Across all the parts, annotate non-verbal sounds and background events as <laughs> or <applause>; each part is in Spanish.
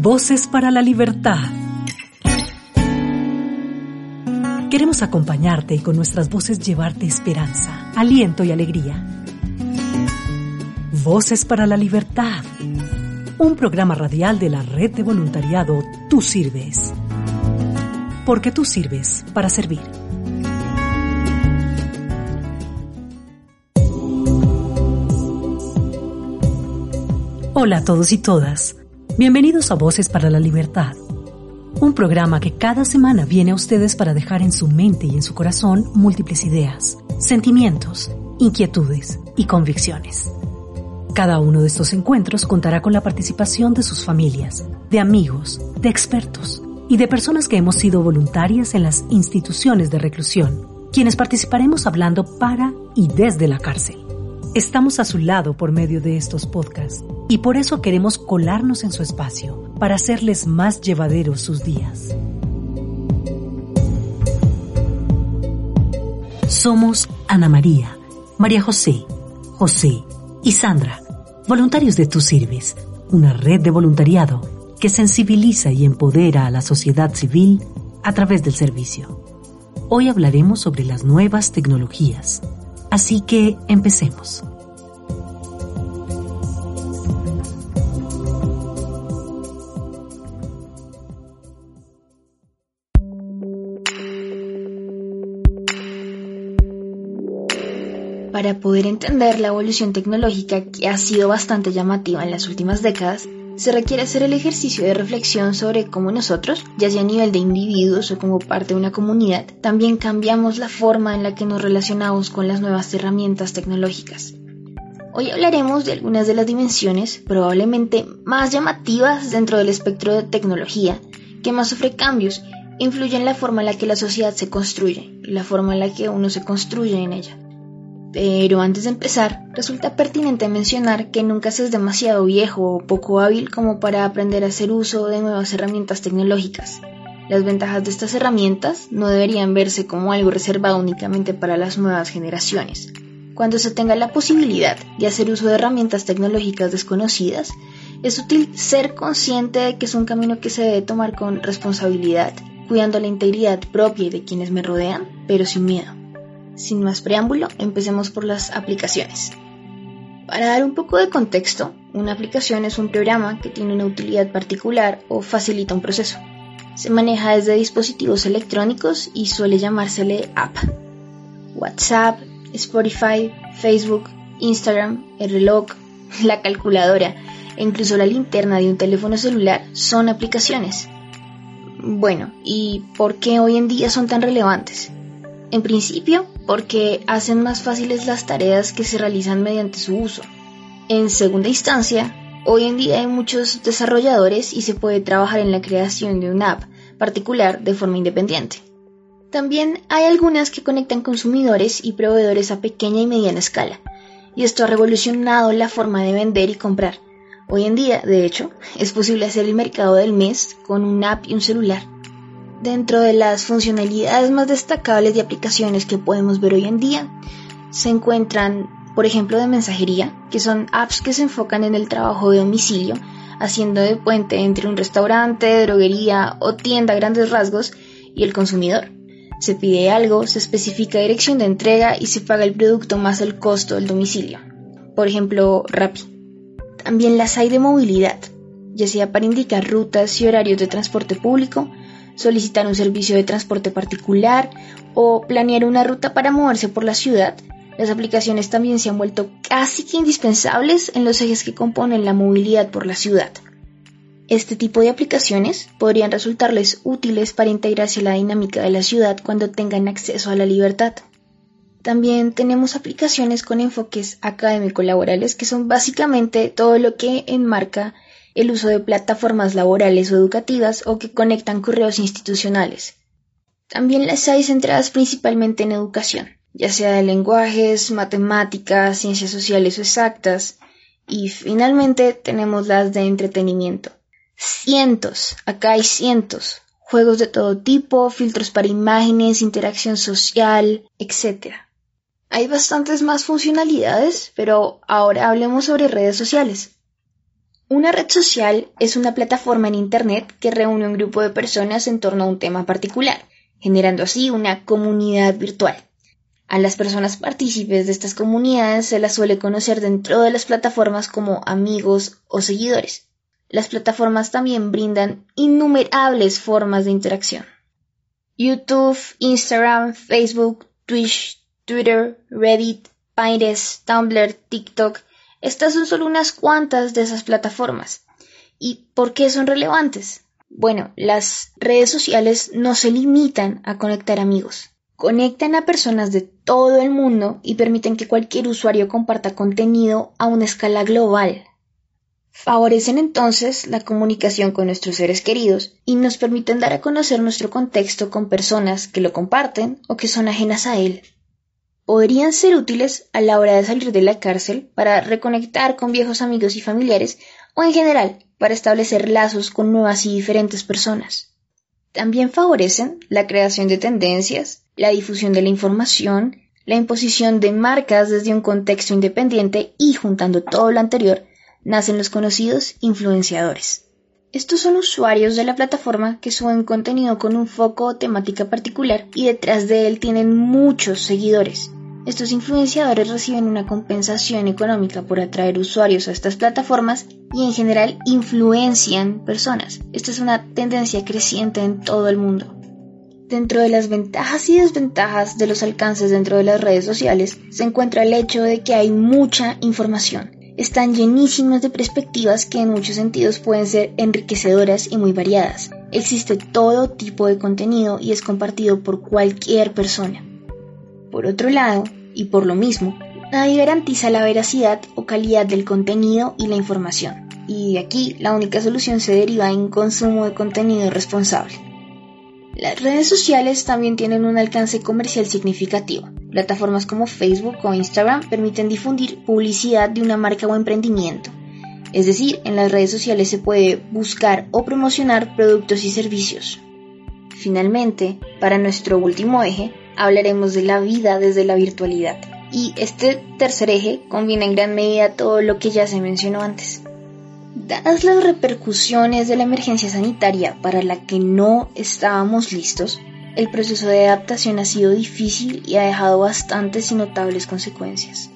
Voces para la Libertad. Queremos acompañarte y con nuestras voces llevarte esperanza, aliento y alegría. Voces para la Libertad. Un programa radial de la red de voluntariado Tú Sirves. Porque tú sirves para servir. Hola a todos y todas. Bienvenidos a Voces para la Libertad, un programa que cada semana viene a ustedes para dejar en su mente y en su corazón múltiples ideas, sentimientos, inquietudes y convicciones. Cada uno de estos encuentros contará con la participación de sus familias, de amigos, de expertos y de personas que hemos sido voluntarias en las instituciones de reclusión, quienes participaremos hablando para y desde la cárcel. Estamos a su lado por medio de estos podcasts y por eso queremos colarnos en su espacio para hacerles más llevaderos sus días. Somos Ana María, María José, José y Sandra, voluntarios de Tu Sirves, una red de voluntariado que sensibiliza y empodera a la sociedad civil a través del servicio. Hoy hablaremos sobre las nuevas tecnologías, así que empecemos. Para poder entender la evolución tecnológica que ha sido bastante llamativa en las últimas décadas, se requiere hacer el ejercicio de reflexión sobre cómo nosotros, ya sea a nivel de individuos o como parte de una comunidad, también cambiamos la forma en la que nos relacionamos con las nuevas herramientas tecnológicas. Hoy hablaremos de algunas de las dimensiones probablemente más llamativas dentro del espectro de tecnología que más sufre cambios e influye en la forma en la que la sociedad se construye y la forma en la que uno se construye en ella. Pero antes de empezar, resulta pertinente mencionar que nunca se es demasiado viejo o poco hábil como para aprender a hacer uso de nuevas herramientas tecnológicas. Las ventajas de estas herramientas no deberían verse como algo reservado únicamente para las nuevas generaciones. Cuando se tenga la posibilidad de hacer uso de herramientas tecnológicas desconocidas, es útil ser consciente de que es un camino que se debe tomar con responsabilidad, cuidando la integridad propia y de quienes me rodean, pero sin miedo. Sin más preámbulo, empecemos por las aplicaciones. Para dar un poco de contexto, una aplicación es un programa que tiene una utilidad particular o facilita un proceso. Se maneja desde dispositivos electrónicos y suele llamársele app. WhatsApp, Spotify, Facebook, Instagram, el reloj, <laughs> la calculadora e incluso la linterna de un teléfono celular son aplicaciones. Bueno, ¿y por qué hoy en día son tan relevantes? En principio, porque hacen más fáciles las tareas que se realizan mediante su uso. En segunda instancia, hoy en día hay muchos desarrolladores y se puede trabajar en la creación de una app particular de forma independiente. También hay algunas que conectan consumidores y proveedores a pequeña y mediana escala, y esto ha revolucionado la forma de vender y comprar. Hoy en día, de hecho, es posible hacer el mercado del mes con una app y un celular. Dentro de las funcionalidades más destacables de aplicaciones que podemos ver hoy en día, se encuentran, por ejemplo, de mensajería, que son apps que se enfocan en el trabajo de domicilio, haciendo de puente entre un restaurante, droguería o tienda a grandes rasgos y el consumidor. Se pide algo, se especifica dirección de entrega y se paga el producto más el costo del domicilio. Por ejemplo, Rappi. También las hay de movilidad, ya sea para indicar rutas y horarios de transporte público, solicitar un servicio de transporte particular o planear una ruta para moverse por la ciudad, las aplicaciones también se han vuelto casi que indispensables en los ejes que componen la movilidad por la ciudad. Este tipo de aplicaciones podrían resultarles útiles para integrarse a la dinámica de la ciudad cuando tengan acceso a la libertad. También tenemos aplicaciones con enfoques académico-laborales que son básicamente todo lo que enmarca el uso de plataformas laborales o educativas o que conectan correos institucionales. También las hay centradas principalmente en educación, ya sea de lenguajes, matemáticas, ciencias sociales o exactas. Y finalmente tenemos las de entretenimiento. Cientos, acá hay cientos. Juegos de todo tipo, filtros para imágenes, interacción social, etc. Hay bastantes más funcionalidades, pero ahora hablemos sobre redes sociales. Una red social es una plataforma en Internet que reúne un grupo de personas en torno a un tema particular, generando así una comunidad virtual. A las personas partícipes de estas comunidades se las suele conocer dentro de las plataformas como amigos o seguidores. Las plataformas también brindan innumerables formas de interacción. YouTube, Instagram, Facebook, Twitch, Twitter, Reddit, Pinterest, Tumblr, TikTok, estas son solo unas cuantas de esas plataformas. ¿Y por qué son relevantes? Bueno, las redes sociales no se limitan a conectar amigos. Conectan a personas de todo el mundo y permiten que cualquier usuario comparta contenido a una escala global. Favorecen entonces la comunicación con nuestros seres queridos y nos permiten dar a conocer nuestro contexto con personas que lo comparten o que son ajenas a él podrían ser útiles a la hora de salir de la cárcel para reconectar con viejos amigos y familiares o en general para establecer lazos con nuevas y diferentes personas. También favorecen la creación de tendencias, la difusión de la información, la imposición de marcas desde un contexto independiente y juntando todo lo anterior, nacen los conocidos influenciadores. Estos son usuarios de la plataforma que suben contenido con un foco o temática particular y detrás de él tienen muchos seguidores. Estos influenciadores reciben una compensación económica por atraer usuarios a estas plataformas y en general influencian personas. Esta es una tendencia creciente en todo el mundo. Dentro de las ventajas y desventajas de los alcances dentro de las redes sociales se encuentra el hecho de que hay mucha información. Están llenísimas de perspectivas que en muchos sentidos pueden ser enriquecedoras y muy variadas. Existe todo tipo de contenido y es compartido por cualquier persona. Por otro lado, y por lo mismo, nadie garantiza la veracidad o calidad del contenido y la información. Y aquí la única solución se deriva en consumo de contenido responsable. Las redes sociales también tienen un alcance comercial significativo. Plataformas como Facebook o Instagram permiten difundir publicidad de una marca o emprendimiento. Es decir, en las redes sociales se puede buscar o promocionar productos y servicios. Finalmente, para nuestro último eje, hablaremos de la vida desde la virtualidad. Y este tercer eje combina en gran medida todo lo que ya se mencionó antes. Dadas las repercusiones de la emergencia sanitaria para la que no estábamos listos, el proceso de adaptación ha sido difícil y ha dejado bastantes y notables consecuencias.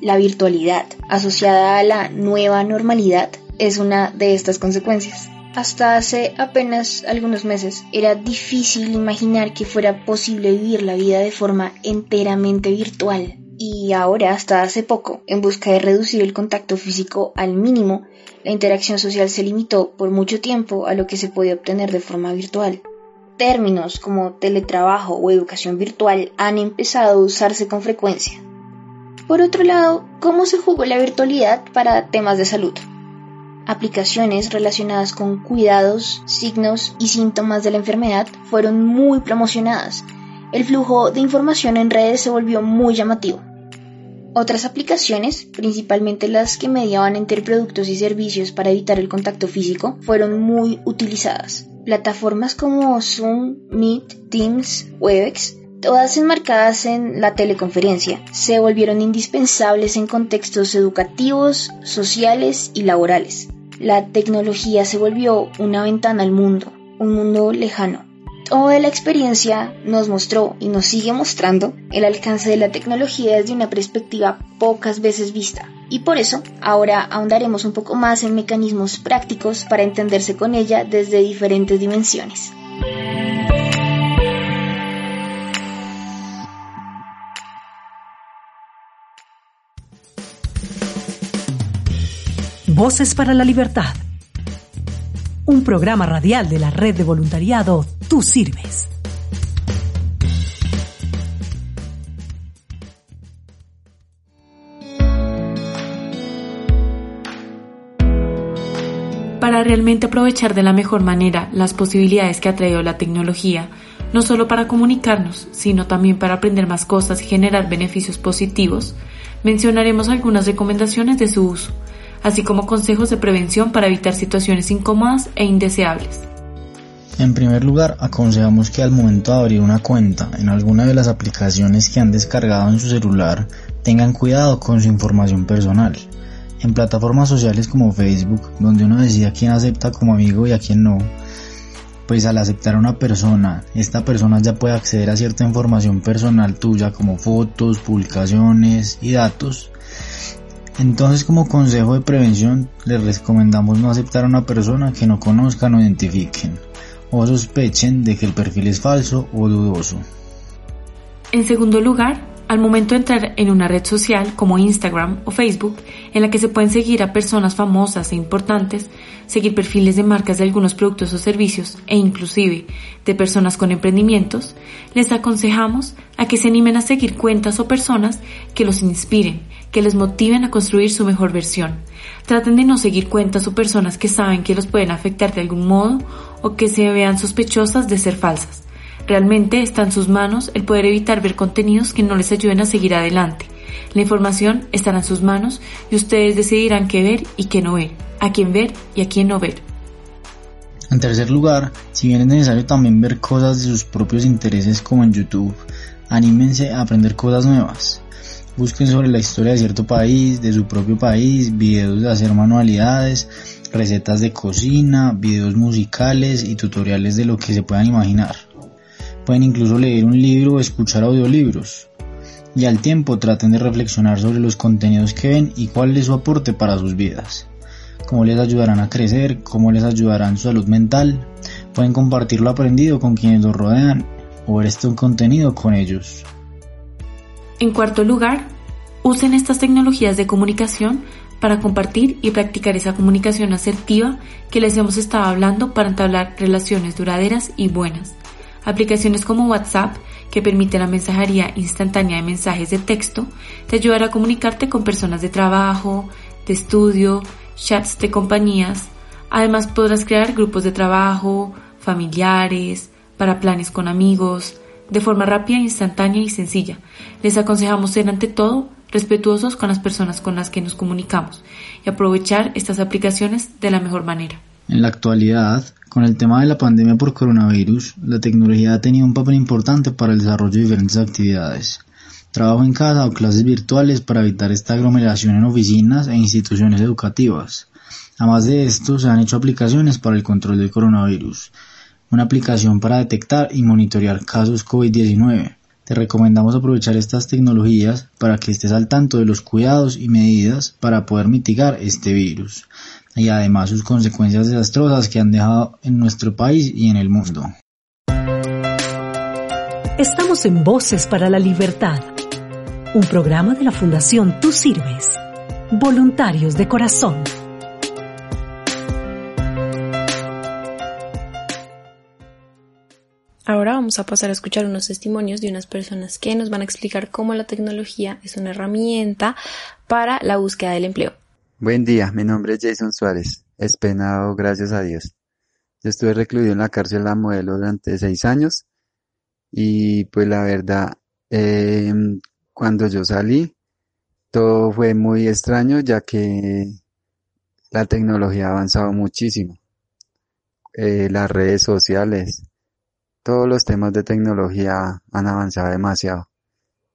La virtualidad, asociada a la nueva normalidad, es una de estas consecuencias. Hasta hace apenas algunos meses era difícil imaginar que fuera posible vivir la vida de forma enteramente virtual. Y ahora, hasta hace poco, en busca de reducir el contacto físico al mínimo, la interacción social se limitó por mucho tiempo a lo que se podía obtener de forma virtual. Términos como teletrabajo o educación virtual han empezado a usarse con frecuencia. Por otro lado, ¿cómo se jugó la virtualidad para temas de salud? Aplicaciones relacionadas con cuidados, signos y síntomas de la enfermedad fueron muy promocionadas. El flujo de información en redes se volvió muy llamativo. Otras aplicaciones, principalmente las que mediaban entre productos y servicios para evitar el contacto físico, fueron muy utilizadas. Plataformas como Zoom, Meet, Teams, Webex todas enmarcadas en la teleconferencia, se volvieron indispensables en contextos educativos, sociales y laborales. La tecnología se volvió una ventana al mundo, un mundo lejano. Toda la experiencia nos mostró y nos sigue mostrando el alcance de la tecnología desde una perspectiva pocas veces vista. Y por eso ahora ahondaremos un poco más en mecanismos prácticos para entenderse con ella desde diferentes dimensiones. Voces para la Libertad. Un programa radial de la red de voluntariado Tú Sirves. Para realmente aprovechar de la mejor manera las posibilidades que ha traído la tecnología, no solo para comunicarnos, sino también para aprender más cosas y generar beneficios positivos, mencionaremos algunas recomendaciones de su uso así como consejos de prevención para evitar situaciones incómodas e indeseables. En primer lugar, aconsejamos que al momento de abrir una cuenta en alguna de las aplicaciones que han descargado en su celular, tengan cuidado con su información personal. En plataformas sociales como Facebook, donde uno decide a quién acepta como amigo y a quién no, pues al aceptar a una persona, esta persona ya puede acceder a cierta información personal tuya como fotos, publicaciones y datos. Entonces como consejo de prevención les recomendamos no aceptar a una persona que no conozcan o identifiquen o sospechen de que el perfil es falso o dudoso. En segundo lugar, al momento de entrar en una red social como Instagram o Facebook, en la que se pueden seguir a personas famosas e importantes, seguir perfiles de marcas de algunos productos o servicios e inclusive de personas con emprendimientos, les aconsejamos a que se animen a seguir cuentas o personas que los inspiren, que les motiven a construir su mejor versión. Traten de no seguir cuentas o personas que saben que los pueden afectar de algún modo o que se vean sospechosas de ser falsas. Realmente está en sus manos el poder evitar ver contenidos que no les ayuden a seguir adelante. La información estará en sus manos y ustedes decidirán qué ver y qué no ver, a quién ver y a quién no ver. En tercer lugar, si bien es necesario también ver cosas de sus propios intereses como en YouTube, anímense a aprender cosas nuevas. Busquen sobre la historia de cierto país, de su propio país, videos de hacer manualidades, recetas de cocina, videos musicales y tutoriales de lo que se puedan imaginar. Pueden incluso leer un libro o escuchar audiolibros. Y al tiempo traten de reflexionar sobre los contenidos que ven y cuál es su aporte para sus vidas. Cómo les ayudarán a crecer, cómo les ayudarán su salud mental. Pueden compartir lo aprendido con quienes los rodean o ver este contenido con ellos. En cuarto lugar, usen estas tecnologías de comunicación para compartir y practicar esa comunicación asertiva que les hemos estado hablando para entablar relaciones duraderas y buenas. Aplicaciones como WhatsApp, que permite la mensajería instantánea de mensajes de texto, te ayudará a comunicarte con personas de trabajo, de estudio, chats de compañías. Además podrás crear grupos de trabajo, familiares, para planes con amigos, de forma rápida, instantánea y sencilla. Les aconsejamos ser ante todo respetuosos con las personas con las que nos comunicamos y aprovechar estas aplicaciones de la mejor manera. En la actualidad, con el tema de la pandemia por coronavirus, la tecnología ha tenido un papel importante para el desarrollo de diferentes actividades. Trabajo en casa o clases virtuales para evitar esta aglomeración en oficinas e instituciones educativas. Además de esto, se han hecho aplicaciones para el control del coronavirus. Una aplicación para detectar y monitorear casos COVID-19. Te recomendamos aprovechar estas tecnologías para que estés al tanto de los cuidados y medidas para poder mitigar este virus y además sus consecuencias desastrosas que han dejado en nuestro país y en el mundo. Estamos en Voces para la Libertad, un programa de la Fundación Tú Sirves, voluntarios de corazón. Ahora vamos a pasar a escuchar unos testimonios de unas personas que nos van a explicar cómo la tecnología es una herramienta para la búsqueda del empleo. Buen día, mi nombre es Jason Suárez, es penado gracias a Dios. Yo estuve recluido en la cárcel La Modelo durante seis años y pues la verdad, em, cuando yo salí, todo fue muy extraño ya que la tecnología ha avanzado muchísimo. Eh, las redes sociales, todos los temas de tecnología han avanzado demasiado.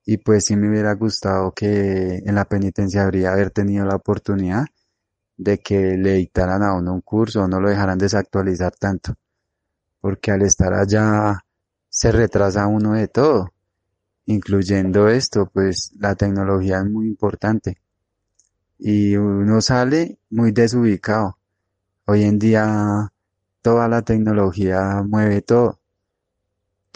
Y pues sí me hubiera gustado que en la penitenciaría haber tenido la oportunidad de que le dictaran a uno un curso o no lo dejaran desactualizar tanto, porque al estar allá se retrasa uno de todo, incluyendo esto, pues la tecnología es muy importante. Y uno sale muy desubicado. Hoy en día toda la tecnología mueve todo,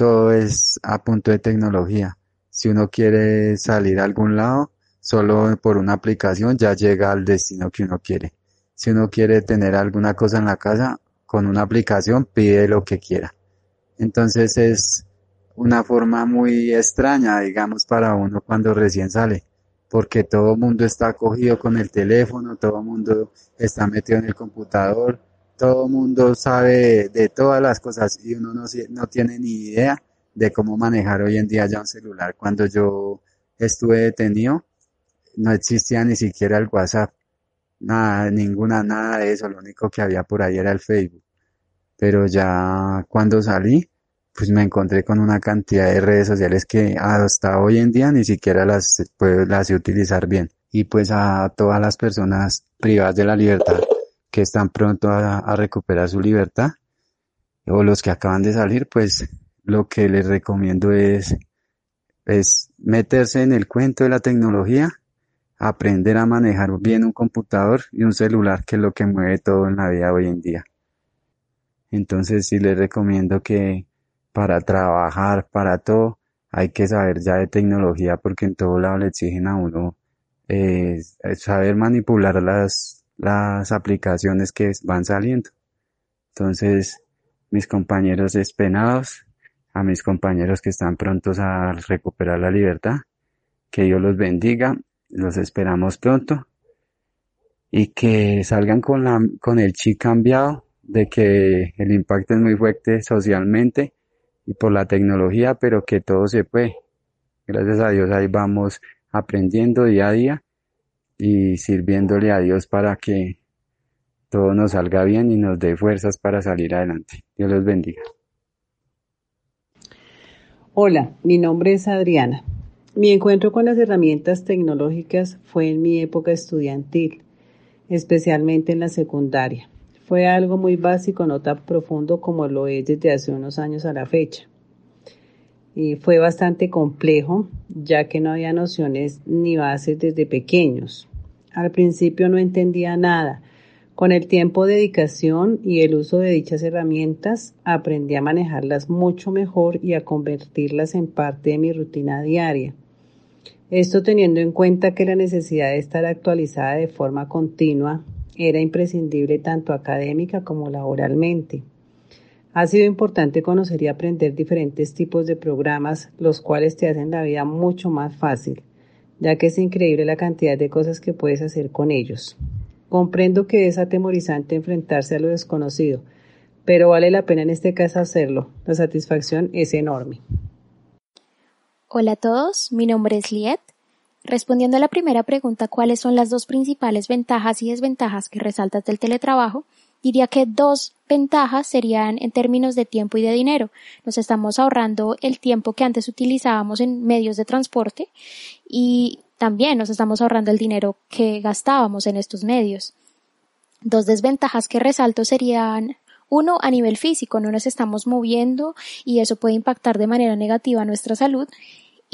todo es a punto de tecnología si uno quiere salir a algún lado, solo por una aplicación ya llega al destino que uno quiere. Si uno quiere tener alguna cosa en la casa, con una aplicación pide lo que quiera. Entonces es una forma muy extraña, digamos, para uno cuando recién sale, porque todo el mundo está cogido con el teléfono, todo el mundo está metido en el computador, todo mundo sabe de, todas las cosas y uno no, tiene ni idea de cómo manejar hoy en día ya un celular. Cuando yo estuve detenido, no existía ni siquiera el WhatsApp, nada, ninguna, nada de eso, lo único que había por ahí era el Facebook. Pero ya cuando salí, pues me encontré con una cantidad de redes sociales que hasta hoy en día ni siquiera las, pues, las utilizar bien. y pues a todas las personas privadas de la libertad que están pronto a, recuperar su libertad o los que acaban de salir, pues lo que les recomiendo es, es meterse en el cuento de la tecnología, aprender a manejar bien un computador y un celular, que es lo que mueve todo en la vida hoy en día. Entonces sí les recomiendo que para trabajar, para todo, hay que saber ya de tecnología porque en todo lado le exigen a uno eh, saber manipular las, las aplicaciones que van saliendo. Entonces, mis compañeros despenados, a mis compañeros que están prontos a recuperar la libertad, que Dios los bendiga, los esperamos pronto y que salgan con la, con el chip cambiado de que el impacto es muy fuerte socialmente y por la tecnología, pero que todo se puede. Gracias a Dios ahí vamos aprendiendo día a día y sirviéndole a Dios para que todo nos salga bien y nos dé fuerzas para salir adelante. Dios los bendiga. Hola, mi nombre es Adriana. Mi encuentro con las herramientas tecnológicas fue en mi época estudiantil, especialmente en la secundaria. Fue algo muy básico, no tan profundo como lo es desde hace unos años a la fecha. Fue bastante complejo, ya que no había nociones ni bases desde pequeños. Al principio no entendía nada. Con el tiempo, dedicación y el uso de dichas herramientas, aprendí a manejarlas mucho mejor y a convertirlas en parte de mi rutina diaria. Esto teniendo en cuenta que la necesidad de estar actualizada de forma continua era imprescindible tanto académica como laboralmente. Ha sido importante conocer y aprender diferentes tipos de programas, los cuales te hacen la vida mucho más fácil, ya que es increíble la cantidad de cosas que puedes hacer con ellos. Comprendo que es atemorizante enfrentarse a lo desconocido, pero vale la pena en este caso hacerlo. La satisfacción es enorme. Hola a todos, mi nombre es Liet. Respondiendo a la primera pregunta, ¿cuáles son las dos principales ventajas y desventajas que resaltas del teletrabajo? Diría que dos ventajas serían en términos de tiempo y de dinero. Nos estamos ahorrando el tiempo que antes utilizábamos en medios de transporte y también nos estamos ahorrando el dinero que gastábamos en estos medios. Dos desventajas que resalto serían uno, a nivel físico, no nos estamos moviendo y eso puede impactar de manera negativa nuestra salud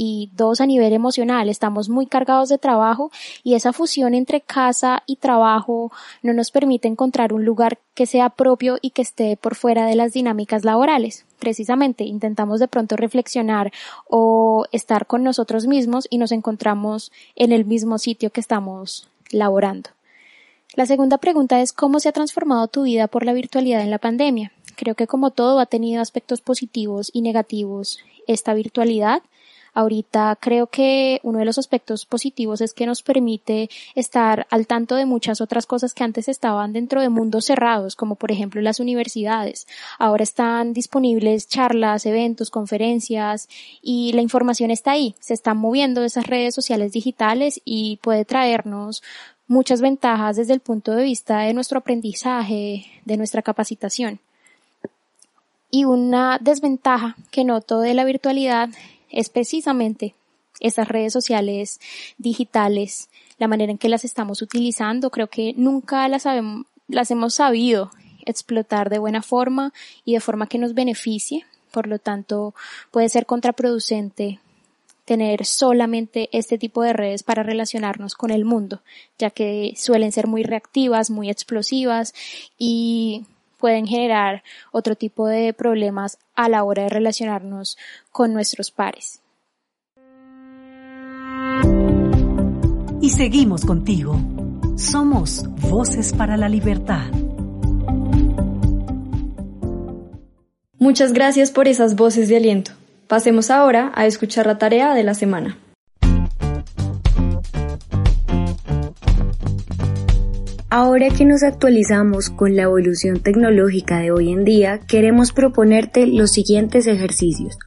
y dos a nivel emocional, estamos muy cargados de trabajo y esa fusión entre casa y trabajo no nos permite encontrar un lugar que sea propio y que esté por fuera de las dinámicas laborales. Precisamente intentamos de pronto reflexionar o estar con nosotros mismos y nos encontramos en el mismo sitio que estamos laborando. La segunda pregunta es cómo se ha transformado tu vida por la virtualidad en la pandemia. Creo que como todo ha tenido aspectos positivos y negativos esta virtualidad. Ahorita creo que uno de los aspectos positivos es que nos permite estar al tanto de muchas otras cosas que antes estaban dentro de mundos cerrados, como por ejemplo las universidades. Ahora están disponibles charlas, eventos, conferencias y la información está ahí. Se están moviendo esas redes sociales digitales y puede traernos muchas ventajas desde el punto de vista de nuestro aprendizaje, de nuestra capacitación. Y una desventaja que noto de la virtualidad es precisamente esas redes sociales digitales, la manera en que las estamos utilizando. Creo que nunca las, las hemos sabido explotar de buena forma y de forma que nos beneficie. Por lo tanto, puede ser contraproducente tener solamente este tipo de redes para relacionarnos con el mundo, ya que suelen ser muy reactivas, muy explosivas y pueden generar otro tipo de problemas a la hora de relacionarnos con nuestros pares. Y seguimos contigo. Somos Voces para la Libertad. Muchas gracias por esas voces de aliento. Pasemos ahora a escuchar la tarea de la semana. Ahora que nos actualizamos con la evolución tecnológica de hoy en día, queremos proponerte los siguientes ejercicios.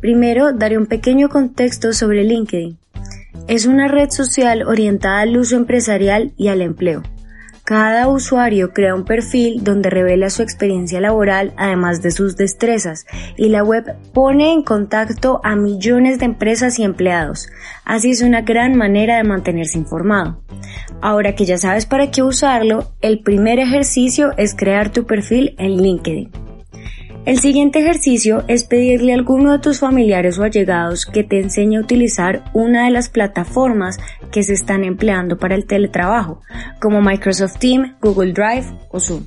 Primero, daré un pequeño contexto sobre LinkedIn. Es una red social orientada al uso empresarial y al empleo. Cada usuario crea un perfil donde revela su experiencia laboral además de sus destrezas y la web pone en contacto a millones de empresas y empleados. Así es una gran manera de mantenerse informado. Ahora que ya sabes para qué usarlo, el primer ejercicio es crear tu perfil en LinkedIn. El siguiente ejercicio es pedirle a alguno de tus familiares o allegados que te enseñe a utilizar una de las plataformas que se están empleando para el teletrabajo, como Microsoft Teams, Google Drive o Zoom.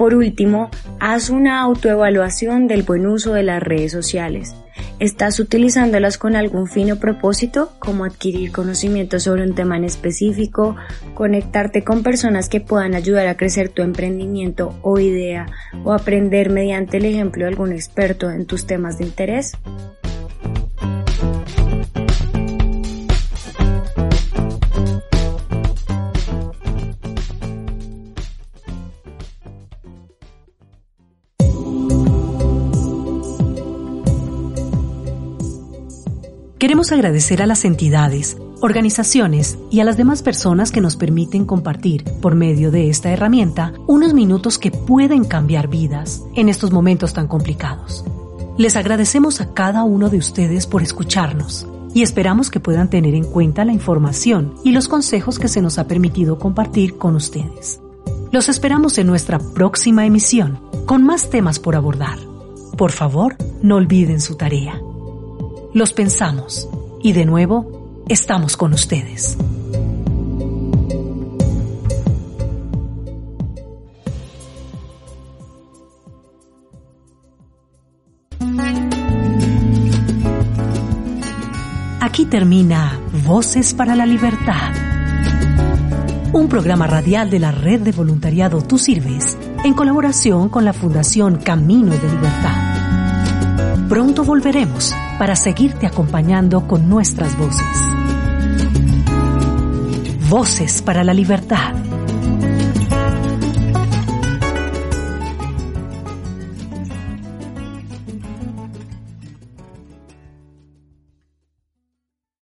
Por último, haz una autoevaluación del buen uso de las redes sociales. ¿Estás utilizándolas con algún fin o propósito, como adquirir conocimiento sobre un tema en específico, conectarte con personas que puedan ayudar a crecer tu emprendimiento o idea, o aprender mediante el ejemplo de algún experto en tus temas de interés? Queremos agradecer a las entidades, organizaciones y a las demás personas que nos permiten compartir, por medio de esta herramienta, unos minutos que pueden cambiar vidas en estos momentos tan complicados. Les agradecemos a cada uno de ustedes por escucharnos y esperamos que puedan tener en cuenta la información y los consejos que se nos ha permitido compartir con ustedes. Los esperamos en nuestra próxima emisión, con más temas por abordar. Por favor, no olviden su tarea los pensamos y de nuevo estamos con ustedes. Aquí termina Voces para la Libertad, un programa radial de la Red de Voluntariado Tú Sirves, en colaboración con la Fundación Camino de Libertad. Pronto volveremos para seguirte acompañando con nuestras voces. Voces para la libertad.